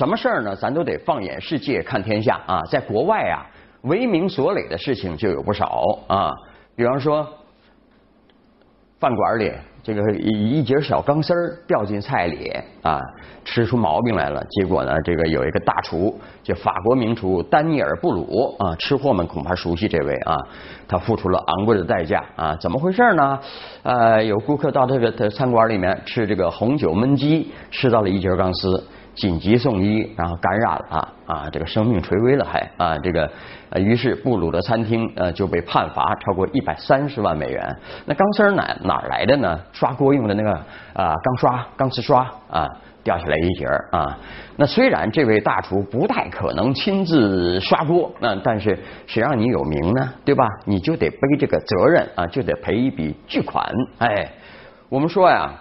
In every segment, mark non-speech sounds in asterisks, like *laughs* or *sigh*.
什么事儿呢？咱都得放眼世界看天下啊！在国外啊，为名所累的事情就有不少啊。比方说，饭馆里这个一一节小钢丝掉进菜里啊，吃出毛病来了。结果呢，这个有一个大厨，就法国名厨丹尼尔布鲁啊，吃货们恐怕熟悉这位啊，他付出了昂贵的代价啊。怎么回事呢？呃，有顾客到这个餐馆里面吃这个红酒焖鸡，吃到了一节钢丝。紧急送医，然后感染了啊，这个生命垂危了还啊，这个于是布鲁的餐厅呃就被判罚超过一百三十万美元。那钢丝哪哪来的呢？刷锅用的那个啊钢刷、钢丝刷啊掉下来一截啊。那虽然这位大厨不太可能亲自刷锅，那但是谁让你有名呢？对吧？你就得背这个责任啊，就得赔一笔巨款。哎，我们说呀。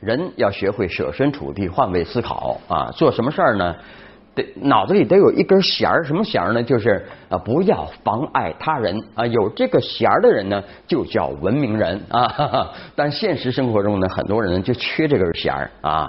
人要学会设身处地、换位思考啊！做什么事儿呢？得脑子里得有一根弦儿，什么弦儿呢？就是啊，不要妨碍他人啊！有这个弦儿的人呢，就叫文明人啊哈哈！*laughs* 但现实生活中呢，很多人就缺这根弦儿啊！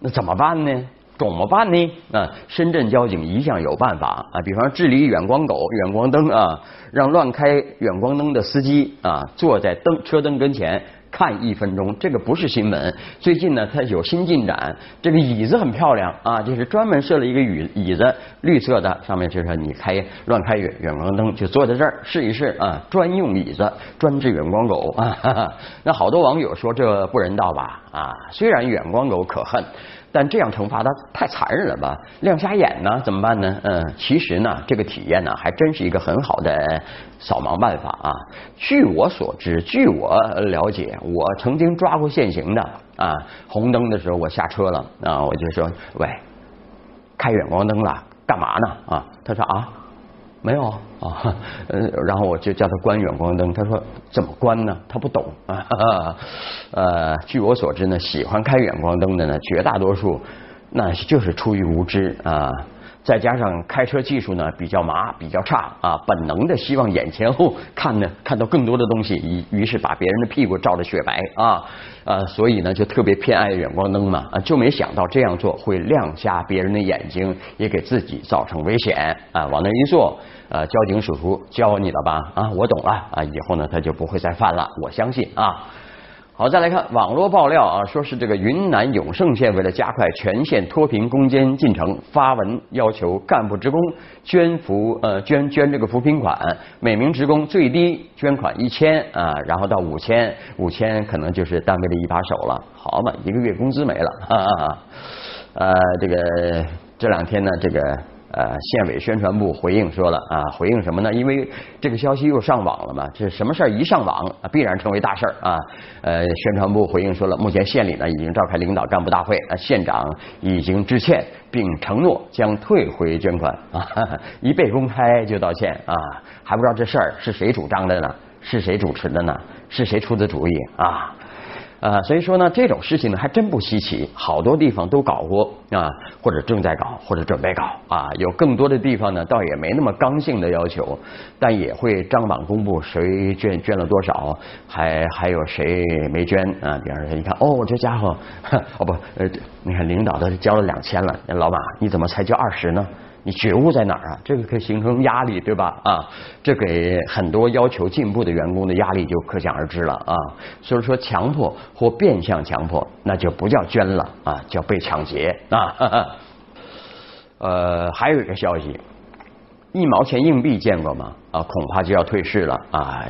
那怎么办呢？怎么办呢？啊，深圳交警一向有办法啊！比方治理远光狗、远光灯啊，让乱开远光灯的司机啊，坐在灯车灯跟前。看一分钟，这个不是新闻。最近呢，它有新进展。这个椅子很漂亮啊，就是专门设了一个椅椅子，绿色的，上面就是你开乱开远远光灯，就坐在这儿试一试啊，专用椅子，专治远光狗啊。那好多网友说这不人道吧啊？虽然远光狗可恨。但这样惩罚他太残忍了吧？亮瞎眼呢？怎么办呢？嗯，其实呢，这个体验呢，还真是一个很好的扫盲办法啊。据我所知，据我了解，我曾经抓过现行的啊，红灯的时候我下车了啊，我就说喂，开远光灯了，干嘛呢？啊，他说啊。没有 *laughs* 啊，呃，然后我就叫他关远光灯，他说怎么关呢？他不懂啊。*laughs* 呃，据我所知呢，喜欢开远光灯的呢，绝大多数那就是出于无知啊。再加上开车技术呢比较麻比较差啊，本能的希望眼前后看呢看到更多的东西，于于是把别人的屁股照得雪白啊呃，所以呢就特别偏爱远光灯嘛啊，就没想到这样做会亮瞎别人的眼睛，也给自己造成危险啊，往那一坐，呃，交警叔叔教你了吧啊，我懂了啊，以后呢他就不会再犯了，我相信啊。好，再来看网络爆料啊，说是这个云南永胜县为了加快全县脱贫攻坚进程，发文要求干部职工捐扶呃捐捐这个扶贫款，每名职工最低捐款一千啊，然后到五千，五千可能就是单位的一把手了。好嘛，一个月工资没了，哈哈。呃，这个这两天呢，这个。呃，县委宣传部回应说了啊，回应什么呢？因为这个消息又上网了嘛，这什么事儿一上网，必然成为大事儿啊。呃，宣传部回应说了，目前县里呢已经召开领导干部大会，啊，县长已经致歉，并承诺将退回捐款啊。一被公开就道歉啊，还不知道这事儿是谁主张的呢？是谁主持的呢？是谁出的主意啊？啊，所以说呢，这种事情呢还真不稀奇，好多地方都搞过啊，或者正在搞，或者准备搞啊。有更多的地方呢，倒也没那么刚性的要求，但也会张榜公布谁捐捐了多少，还还有谁没捐啊。比方说，你看，哦，这家伙，哦不，呃，你看领导都交了两千了，老板你怎么才交二十呢？你觉悟在哪儿啊？这个可以形成压力，对吧？啊，这给很多要求进步的员工的压力就可想而知了啊。所以说，强迫或变相强迫，那就不叫捐了啊，叫被抢劫啊。*laughs* 呃，还有一个消息，一毛钱硬币见过吗？啊，恐怕就要退市了啊。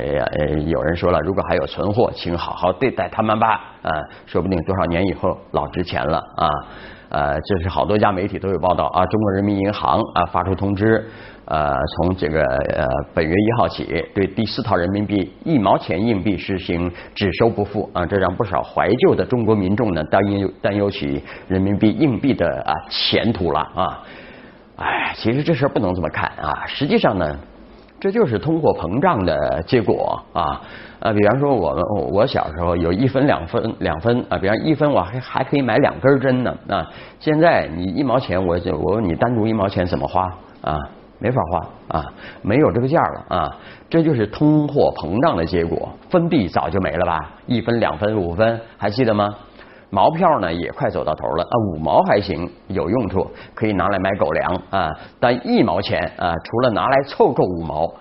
有人说了，如果还有存货，请好好对待他们吧啊，说不定多少年以后老值钱了啊。呃，这是好多家媒体都有报道啊。中国人民银行啊发出通知，呃，从这个呃本月一号起，对第四套人民币一毛钱硬币实行只收不付啊。这让不少怀旧的中国民众呢担忧担忧起人民币硬币的啊前途了啊。哎，其实这事儿不能这么看啊。实际上呢，这就是通货膨胀的结果啊。啊，比方说我们我小时候有一分两分两分啊，比方一分我还还可以买两根针呢啊，现在你一毛钱我就我问你单独一毛钱怎么花啊？没法花啊，没有这个价了啊，这就是通货膨胀的结果，分币早就没了吧？一分两分五分还记得吗？毛票呢也快走到头了啊，五毛还行，有用处，可以拿来买狗粮啊。但一毛钱啊，除了拿来凑够五毛，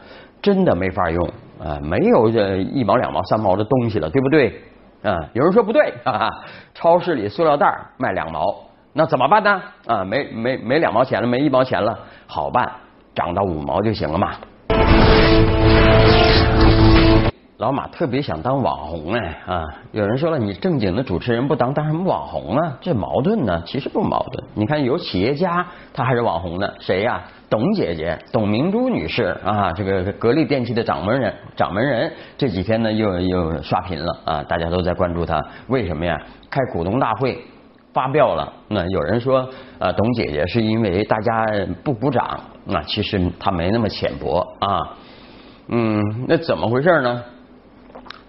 真的没法用啊，没有这一毛两毛三毛的东西了，对不对？啊，有人说不对，哈哈，超市里塑料袋卖两毛，那怎么办呢？啊，没没没两毛钱了，没一毛钱了，好办，涨到五毛就行了嘛。老马特别想当网红哎啊！有人说了，你正经的主持人不当，当什么网红啊？这矛盾呢？其实不矛盾。你看，有企业家他还是网红呢，谁呀？董姐姐，董明珠女士啊，这个格力电器的掌门人，掌门人这几天呢又又刷屏了啊！大家都在关注他，为什么呀？开股东大会发表了，那有人说啊，董姐姐是因为大家不鼓掌，那其实她没那么浅薄啊。嗯，那怎么回事呢？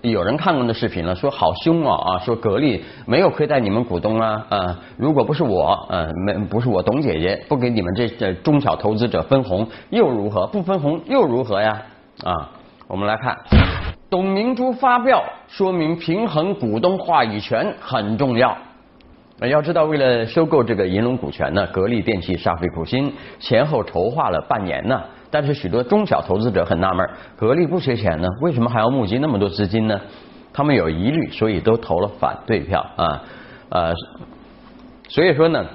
有人看过那视频了，说好凶啊啊！说格力没有亏待你们股东啊啊！如果不是我，呃，没不是我董姐姐不给你们这这中小投资者分红又如何？不分红又如何呀？啊，我们来看，董明珠发表说明平衡股东话语权很重要。要知道，为了收购这个银龙股权呢，格力电器煞费苦心，前后筹划了半年呢。但是许多中小投资者很纳闷，格力不缺钱呢，为什么还要募集那么多资金呢？他们有疑虑，所以都投了反对票啊呃，所以说呢，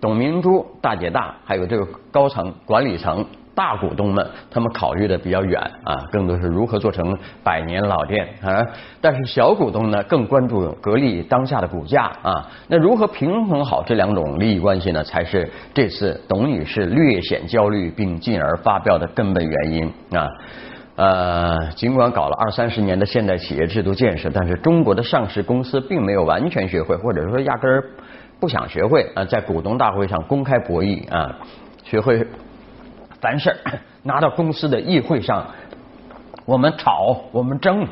董明珠大姐大，还有这个高层管理层。大股东们，他们考虑的比较远啊，更多是如何做成百年老店啊。但是小股东呢，更关注格力当下的股价啊。那如何平衡好这两种利益关系呢？才是这次董女士略显焦虑并进而发表的根本原因啊。呃，尽管搞了二三十年的现代企业制度建设，但是中国的上市公司并没有完全学会，或者说压根儿不想学会啊，在股东大会上公开博弈啊，学会。凡事 *clears throat* 拿到公司的议会上，我们吵，我们争，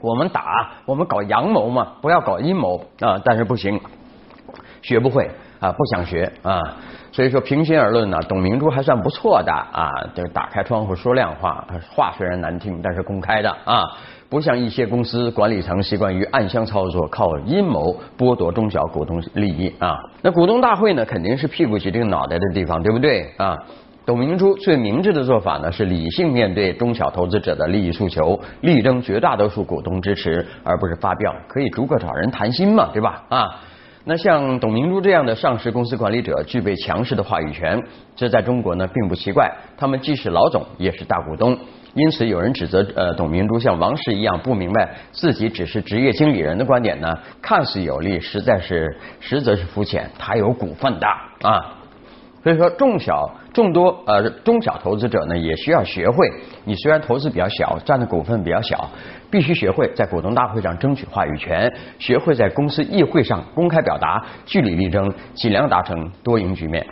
我们打，我们搞阳谋嘛，不要搞阴谋啊！但是不行，学不会啊，不想学啊。所以说，平心而论呢，董明珠还算不错的啊，这打开窗户说亮话，话虽然难听，但是公开的啊，不像一些公司管理层习惯于暗箱操作，靠阴谋剥夺中小股东利益啊。那股东大会呢，肯定是屁股决定脑袋的地方，对不对啊？董明珠最明智的做法呢，是理性面对中小投资者的利益诉求，力争绝大多数股东支持，而不是发飙，可以逐个找人谈心嘛，对吧？啊，那像董明珠这样的上市公司管理者，具备强势的话语权，这在中国呢并不奇怪。他们既是老总，也是大股东，因此有人指责呃董明珠像王石一样不明白自己只是职业经理人的观点呢，看似有利，实在是实则是肤浅。他有股份的啊。所以说，众小众多呃中小投资者呢，也需要学会。你虽然投资比较小，占的股份比较小，必须学会在股东大会上争取话语权，学会在公司议会上公开表达，据理力争，尽量达成多赢局面。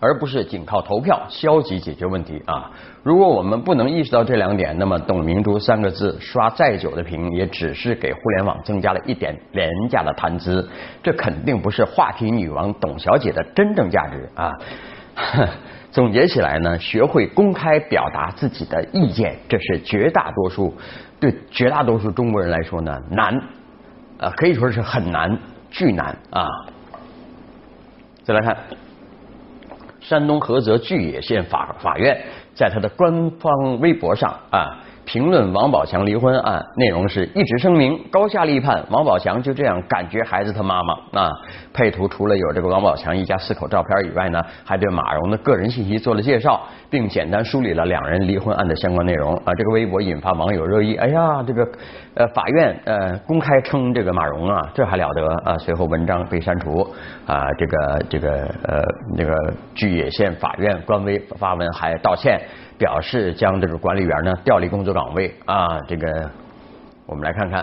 而不是仅靠投票消极解决问题啊！如果我们不能意识到这两点，那么“董明珠”三个字刷再久的屏，也只是给互联网增加了一点廉价的谈资。这肯定不是话题女王董小姐的真正价值啊！*laughs* 总结起来呢，学会公开表达自己的意见，这是绝大多数对绝大多数中国人来说呢难，呃，可以说是很难，巨难啊！再来看。山东菏泽巨野县法法院在他的官方微博上啊。评论王宝强离婚案内容是一纸声明，高下立判。王宝强就这样感觉孩子他妈妈啊。配图除了有这个王宝强一家四口照片以外呢，还对马蓉的个人信息做了介绍，并简单梳理了两人离婚案的相关内容啊。这个微博引发网友热议，哎呀，这个呃法院呃公开称这个马蓉啊，这还了得啊？随后文章被删除啊，这个这个呃那个巨野县法院官微发文还道歉。表示将这个管理员呢调离工作岗位啊，这个我们来看看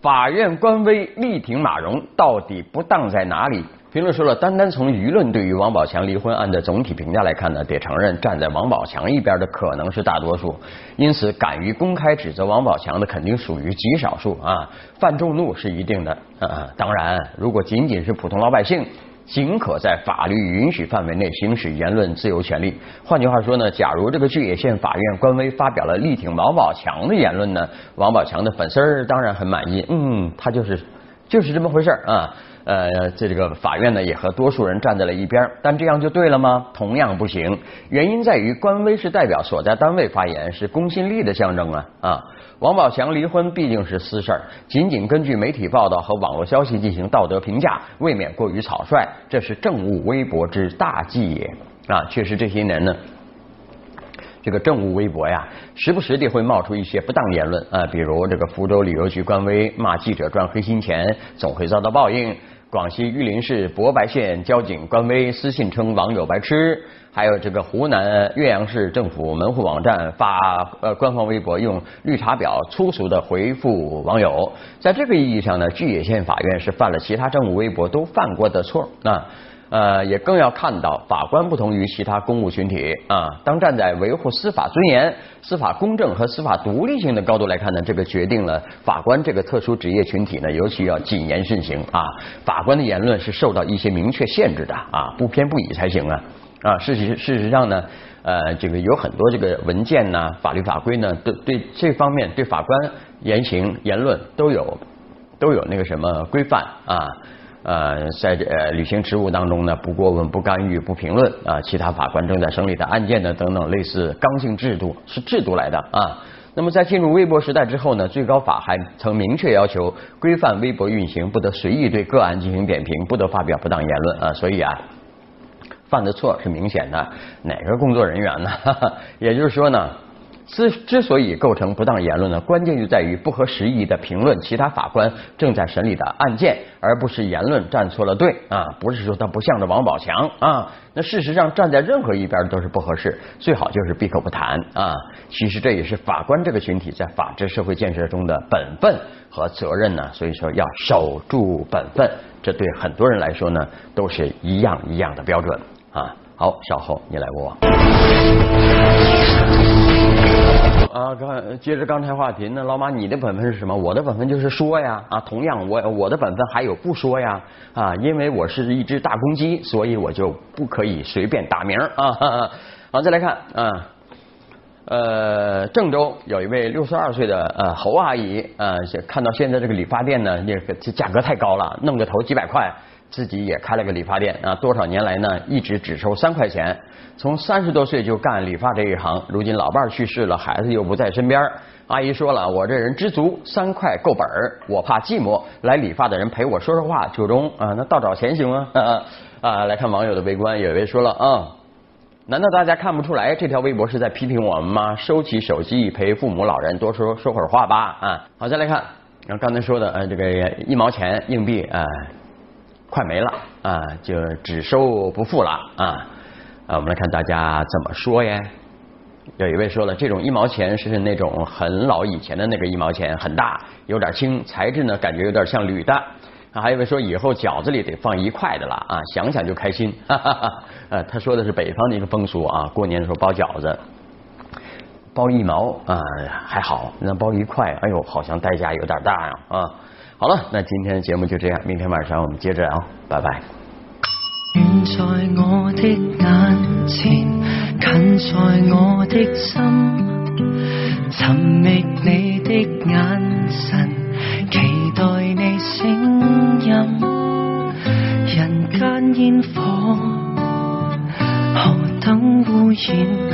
法院官微力挺马蓉到底不当在哪里？评论说了，单单从舆论对于王宝强离婚案的总体评价来看呢，得承认站在王宝强一边的可能是大多数，因此敢于公开指责王宝强的肯定属于极少数啊，犯众怒是一定的啊。当然，如果仅仅是普通老百姓。仅可在法律允许范围内行使言论自由权利。换句话说呢，假如这个巨野县法院官微发表了力挺王宝强的言论呢，王宝强的粉丝当然很满意，嗯，他就是就是这么回事啊。呃，这个法院呢也和多数人站在了一边，但这样就对了吗？同样不行。原因在于官微是代表所在单位发言，是公信力的象征啊啊！王宝强离婚毕竟是私事儿，仅仅根据媒体报道和网络消息进行道德评价，未免过于草率。这是政务微博之大忌也啊！确实这些年呢。这个政务微博呀，时不时的会冒出一些不当言论啊，比如这个福州旅游局官微骂记者赚黑心钱，总会遭到报应；广西玉林市博白县交警官微私信称网友白痴，还有这个湖南岳阳市政府门户网站发呃官方微博用绿茶婊粗俗的回复网友。在这个意义上呢，巨野县法院是犯了其他政务微博都犯过的错啊。呃，也更要看到法官不同于其他公务群体啊。当站在维护司法尊严、司法公正和司法独立性的高度来看呢，这个决定了法官这个特殊职业群体呢，尤其要谨言慎行啊。法官的言论是受到一些明确限制的啊，不偏不倚才行啊啊。事实事实上呢，呃，这个有很多这个文件呢、法律法规呢，对对这方面对法官言行言论都有都有那个什么规范啊。呃，在这呃履行职务当中呢，不过问、不干预、不评论啊，其他法官正在审理的案件呢，等等类似刚性制度是制度来的啊。那么在进入微博时代之后呢，最高法还曾明确要求规范微博运行，不得随意对个案进行点评，不得发表不当言论啊。所以啊，犯的错是明显的，哪个工作人员呢？*laughs* 也就是说呢。之之所以构成不当言论呢，关键就在于不合时宜的评论其他法官正在审理的案件，而不是言论站错了队啊！不是说他不向着王宝强啊，那事实上站在任何一边都是不合适，最好就是闭口不谈啊！其实这也是法官这个群体在法治社会建设中的本分和责任呢，所以说要守住本分，这对很多人来说呢都是一样一样的标准啊！好，稍后你来我往。接着刚才话题，那老马你的本分是什么？我的本分就是说呀，啊，同样我我的本分还有不说呀，啊，因为我是一只大公鸡，所以我就不可以随便打鸣啊。*laughs* 好，再来看啊，呃，郑州有一位六十二岁的呃侯阿姨呃，看到现在这个理发店呢，那个价格太高了，弄个头几百块。自己也开了个理发店啊，多少年来呢，一直只收三块钱。从三十多岁就干理发这一行，如今老伴儿去世了，孩子又不在身边。阿姨说了，我这人知足，三块够本儿，我怕寂寞，来理发的人陪我说说话，就中啊。那倒找钱行吗？*laughs* 啊，啊来看网友的围观，有一位说了啊，难道大家看不出来这条微博是在批评我们吗？收起手机陪父母老人，多说说会儿话吧啊。好，再来看，刚才说的呃这个一毛钱硬币啊。快没了啊，就只收不付了啊啊！我们来看大家怎么说呀？有一位说了，这种一毛钱是那种很老以前的那个一毛钱，很大，有点轻，材质呢感觉有点像铝的。啊，还有一位说以后饺子里得放一块的了啊，想想就开心。哈哈哈。呃，他说的是北方的一个风俗啊，过年的时候包饺子，包一毛啊还好，那包一块，哎呦，好像代价有点大呀啊。好了那今天的节目就这样明天晚上我们接着聊拜拜。远在我的眼前近在我的心寻觅你的眼神期待你声音人间烟火何等污染。